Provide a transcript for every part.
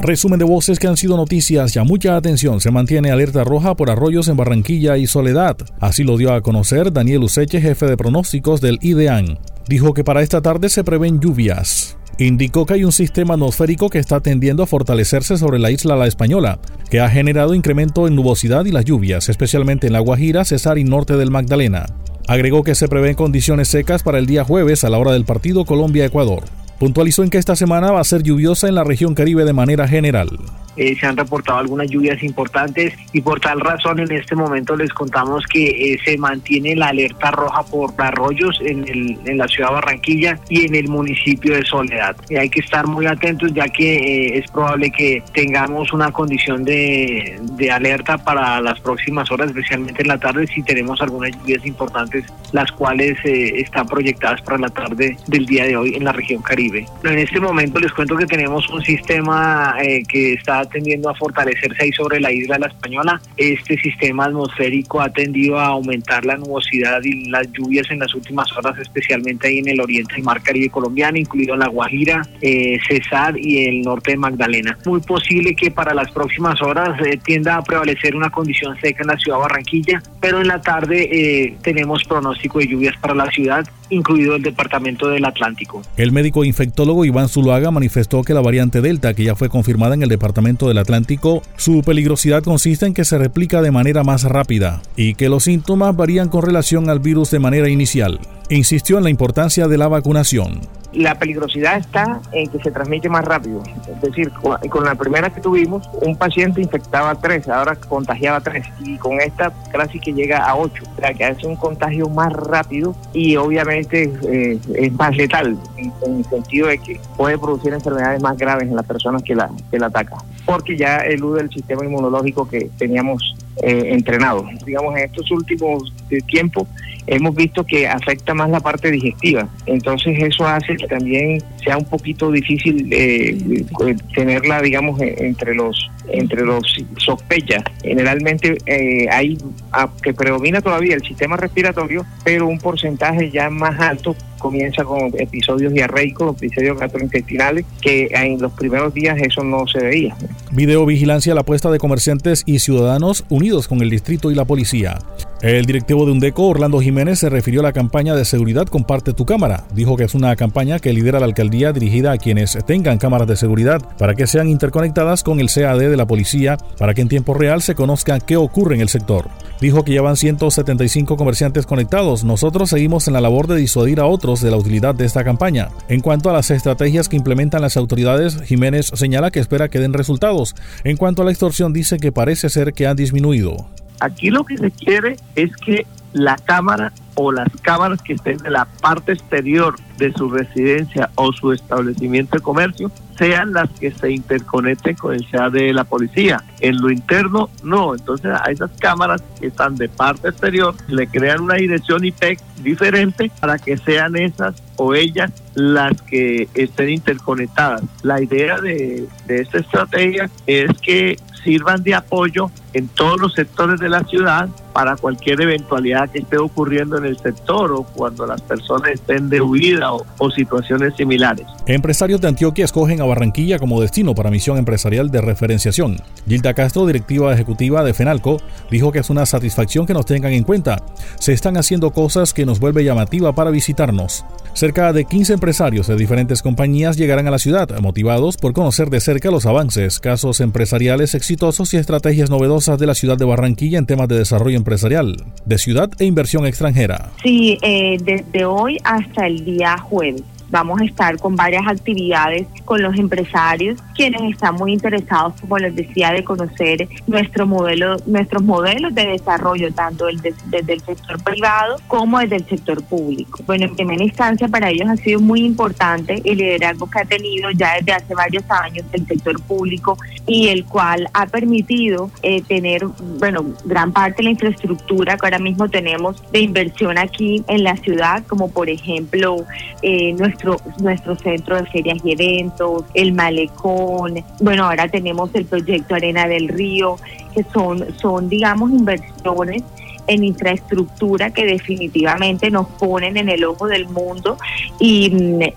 Resumen de voces que han sido noticias. Ya mucha atención. Se mantiene alerta roja por arroyos en Barranquilla y Soledad. Así lo dio a conocer Daniel Useche, jefe de pronósticos del IDEAN. Dijo que para esta tarde se prevén lluvias. Indicó que hay un sistema atmosférico que está tendiendo a fortalecerse sobre la isla La Española, que ha generado incremento en nubosidad y las lluvias, especialmente en La Guajira, Cesar y norte del Magdalena. Agregó que se prevén condiciones secas para el día jueves a la hora del partido Colombia-Ecuador. Puntualizó en que esta semana va a ser lluviosa en la región Caribe de manera general. Eh, se han reportado algunas lluvias importantes y por tal razón en este momento les contamos que eh, se mantiene la alerta roja por arroyos en, el, en la ciudad de Barranquilla y en el municipio de Soledad. Y hay que estar muy atentos ya que eh, es probable que tengamos una condición de, de alerta para las próximas horas, especialmente en la tarde, si tenemos algunas lluvias importantes, las cuales están proyectadas para la tarde del día de hoy en la región Caribe. En este momento les cuento que tenemos un sistema que está tendiendo a fortalecerse ahí sobre la isla la Española. Este sistema atmosférico ha tendido a aumentar la nubosidad y las lluvias en las últimas horas, especialmente ahí en el oriente del mar Caribe colombiano, incluido La Guajira, eh, Cesar y el norte de Magdalena. Muy posible que para las próximas horas eh, tienda a prevalecer una condición seca en la ciudad de Barranquilla, pero en la tarde eh, tenemos pronóstico de lluvias para la ciudad incluido el departamento del Atlántico. El médico infectólogo Iván Zuluaga manifestó que la variante Delta, que ya fue confirmada en el departamento del Atlántico, su peligrosidad consiste en que se replica de manera más rápida y que los síntomas varían con relación al virus de manera inicial. Insistió en la importancia de la vacunación la peligrosidad está en que se transmite más rápido. Es decir, con, la primera que tuvimos, un paciente infectaba tres, ahora contagiaba tres, y con esta casi que llega a ocho. O sea, que hace un contagio más rápido y obviamente eh, es más letal, en, el sentido de que puede producir enfermedades más graves en las personas que la, que la atacan, porque ya elude el sistema inmunológico que teníamos eh, entrenado. Digamos, en estos últimos eh, tiempos hemos visto que afecta más la parte digestiva. Entonces eso hace que también sea un poquito difícil eh, tenerla, digamos, entre los entre los sospechas. Generalmente eh, hay que predomina todavía el sistema respiratorio, pero un porcentaje ya más alto comienza con episodios diarreicos, episodios gastrointestinales, que en los primeros días eso no se veía. Videovigilancia la puesta de comerciantes y ciudadanos unidos con el distrito y la policía. El directivo de Undeco, Orlando Jiménez, se refirió a la campaña de seguridad Comparte tu cámara. Dijo que es una campaña que lidera la alcaldía dirigida a quienes tengan cámaras de seguridad para que sean interconectadas con el CAD de la policía para que en tiempo real se conozca qué ocurre en el sector. Dijo que ya van 175 comerciantes conectados. Nosotros seguimos en la labor de disuadir a otros de la utilidad de esta campaña. En cuanto a las estrategias que implementan las autoridades, Jiménez señala que espera que den resultados. En cuanto a la extorsión, dice que parece ser que han disminuido. Aquí lo que se quiere es que la cámara o las cámaras que estén en la parte exterior de su residencia o su establecimiento de comercio sean las que se interconecten con el SEA de la policía. En lo interno, no. Entonces, a esas cámaras que están de parte exterior, le crean una dirección IP diferente para que sean esas o ellas las que estén interconectadas. La idea de, de esta estrategia es que sirvan de apoyo en todos los sectores de la ciudad para cualquier eventualidad que esté ocurriendo en el sector o cuando las personas estén de huida o, situaciones similares. Empresarios de Antioquia escogen a Barranquilla como destino para misión empresarial de referenciación. Gilda Castro, directiva ejecutiva de FENALCO, dijo que es una satisfacción que nos tengan en cuenta. Se están haciendo cosas que nos vuelve llamativa para visitarnos. Cerca de 15 empresarios de diferentes compañías llegarán a la ciudad, motivados por conocer de cerca los avances, casos empresariales exitosos y estrategias novedosas de la ciudad de Barranquilla en temas de desarrollo empresarial, de ciudad e inversión extranjera. Sí, eh, desde hoy hasta el día jueves. Vamos a estar con varias actividades con los empresarios, quienes están muy interesados, como les decía, de conocer nuestro modelo, nuestros modelos de desarrollo, tanto desde el sector privado como desde el sector público. Bueno, en primera instancia para ellos ha sido muy importante el liderazgo que ha tenido ya desde hace varios años el sector público y el cual ha permitido eh, tener, bueno, gran parte de la infraestructura que ahora mismo tenemos de inversión aquí en la ciudad, como por ejemplo eh, nuestro nuestro, centro de ferias y eventos, el malecón, bueno, ahora tenemos el proyecto Arena del Río, que son, son digamos, inversiones en infraestructura que definitivamente nos ponen en el ojo del mundo y,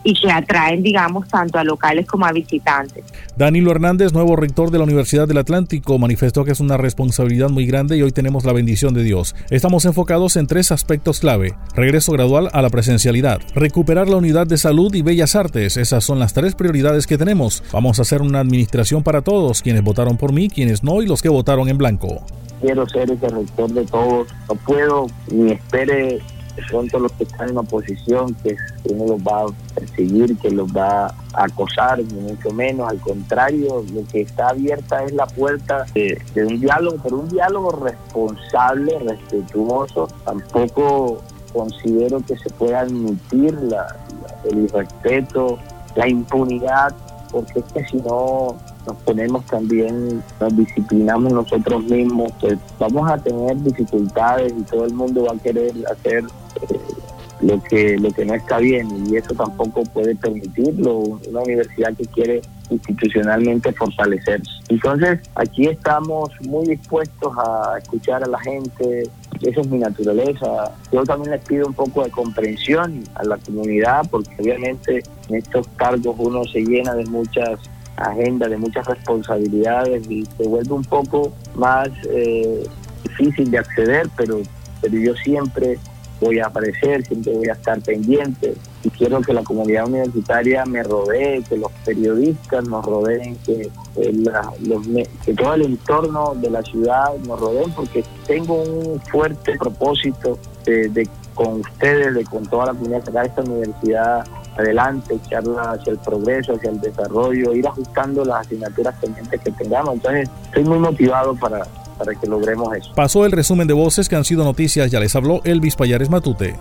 que atraen, digamos, tanto a locales como a visitantes. Danilo Hernández, nuevo rector de la Universidad del Atlántico, manifestó que es una responsabilidad muy grande y hoy tenemos la bendición de Dios. Estamos enfocados en tres aspectos clave. Regreso gradual a la presencialidad, recuperar la unidad de salud y bellas artes. Esas son las tres prioridades que tenemos. Vamos a hacer una administración para todos, quienes votaron por mí, quienes no y los que votaron en blanco. Quiero ser ese rector de todos. No puedo ni espere de pronto los que están en oposición, que uno los va a perseguir, que los va a acosar, ni mucho menos, al contrario, lo que está abierta es la puerta de, un diálogo, pero un diálogo responsable, respetuoso, tampoco considero que se pueda admitir la, el irrespeto, la impunidad, porque es que si no nos ponemos también, nos disciplinamos nosotros mismos, pues vamos a tener dificultades y todo el mundo va a querer hacer eh, lo que lo que no está bien y eso tampoco puede permitirlo una universidad que quiere institucionalmente fortalecerse. Entonces, aquí estamos muy dispuestos a escuchar a la gente, esa es mi naturaleza. Yo también les pido un poco de comprensión a la comunidad, porque obviamente en estos cargos uno se llena de muchas agendas, de muchas responsabilidades y se vuelve un poco más eh, difícil de acceder, pero, pero yo siempre voy a aparecer, siempre voy a estar pendiente. Y quiero que la comunidad universitaria me rodee, que los periodistas nos rodeen, que, los, que todo el entorno de la ciudad nos rodeen, porque tengo un fuerte propósito de, con ustedes, de con toda la comunidad, esta universidad adelante, echarla hacia el progreso, hacia el desarrollo, ir ajustando las asignaturas pendientes que tengamos. Entonces, estoy muy motivado para, para que logremos eso. Pasó el resumen de voces que han sido noticias, ya les habló Elvis Payares Matute.